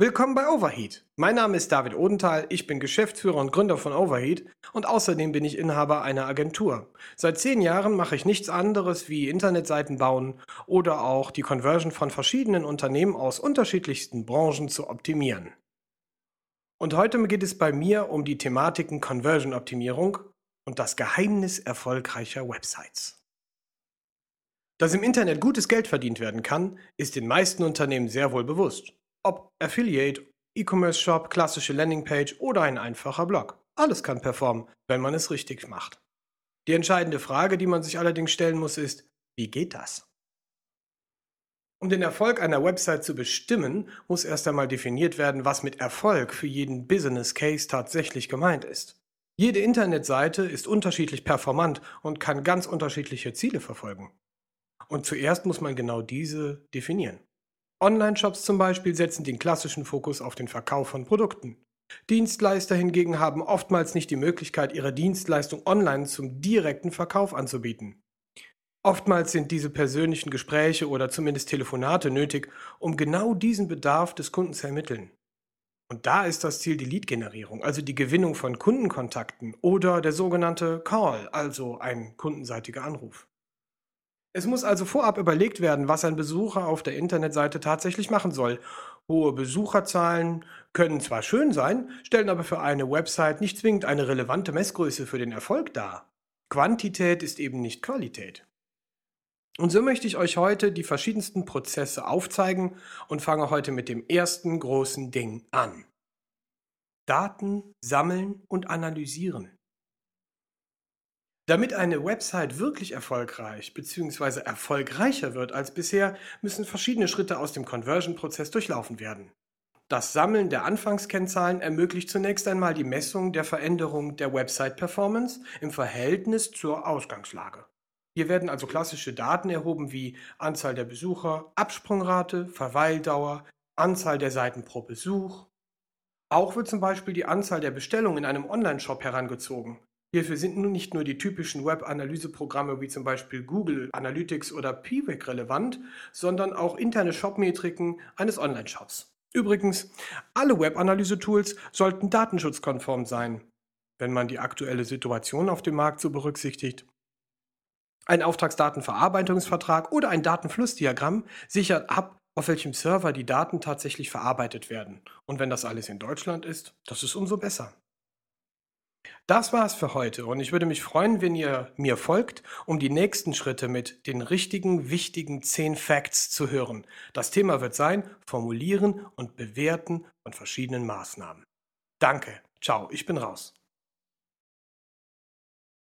Willkommen bei Overheat. Mein Name ist David Odenthal, ich bin Geschäftsführer und Gründer von Overheat und außerdem bin ich Inhaber einer Agentur. Seit zehn Jahren mache ich nichts anderes wie Internetseiten bauen oder auch die Conversion von verschiedenen Unternehmen aus unterschiedlichsten Branchen zu optimieren. Und heute geht es bei mir um die Thematiken Conversion-Optimierung und das Geheimnis erfolgreicher Websites. Dass im Internet gutes Geld verdient werden kann, ist den meisten Unternehmen sehr wohl bewusst. Ob Affiliate, E-Commerce Shop, klassische Landingpage oder ein einfacher Blog. Alles kann performen, wenn man es richtig macht. Die entscheidende Frage, die man sich allerdings stellen muss, ist, wie geht das? Um den Erfolg einer Website zu bestimmen, muss erst einmal definiert werden, was mit Erfolg für jeden Business Case tatsächlich gemeint ist. Jede Internetseite ist unterschiedlich performant und kann ganz unterschiedliche Ziele verfolgen. Und zuerst muss man genau diese definieren. Online-Shops zum Beispiel setzen den klassischen Fokus auf den Verkauf von Produkten. Dienstleister hingegen haben oftmals nicht die Möglichkeit, ihre Dienstleistung online zum direkten Verkauf anzubieten. Oftmals sind diese persönlichen Gespräche oder zumindest Telefonate nötig, um genau diesen Bedarf des Kunden zu ermitteln. Und da ist das Ziel die Lead-Generierung, also die Gewinnung von Kundenkontakten oder der sogenannte Call, also ein kundenseitiger Anruf. Es muss also vorab überlegt werden, was ein Besucher auf der Internetseite tatsächlich machen soll. Hohe Besucherzahlen können zwar schön sein, stellen aber für eine Website nicht zwingend eine relevante Messgröße für den Erfolg dar. Quantität ist eben nicht Qualität. Und so möchte ich euch heute die verschiedensten Prozesse aufzeigen und fange heute mit dem ersten großen Ding an. Daten sammeln und analysieren. Damit eine Website wirklich erfolgreich bzw. erfolgreicher wird als bisher, müssen verschiedene Schritte aus dem Conversion-Prozess durchlaufen werden. Das Sammeln der Anfangskennzahlen ermöglicht zunächst einmal die Messung der Veränderung der Website-Performance im Verhältnis zur Ausgangslage. Hier werden also klassische Daten erhoben wie Anzahl der Besucher, Absprungrate, Verweildauer, Anzahl der Seiten pro Besuch. Auch wird zum Beispiel die Anzahl der Bestellungen in einem Online-Shop herangezogen. Hierfür sind nun nicht nur die typischen Web-Analyseprogramme wie zum Beispiel Google Analytics oder Piwik relevant, sondern auch interne Shop-Metriken eines Online-Shops. Übrigens, alle Web-Analyse-Tools sollten datenschutzkonform sein, wenn man die aktuelle Situation auf dem Markt so berücksichtigt. Ein Auftragsdatenverarbeitungsvertrag oder ein Datenflussdiagramm sichert ab, auf welchem Server die Daten tatsächlich verarbeitet werden. Und wenn das alles in Deutschland ist, das ist umso besser. Das war's für heute und ich würde mich freuen, wenn ihr mir folgt, um die nächsten Schritte mit den richtigen, wichtigen 10 Facts zu hören. Das Thema wird sein Formulieren und Bewerten von verschiedenen Maßnahmen. Danke, ciao, ich bin raus.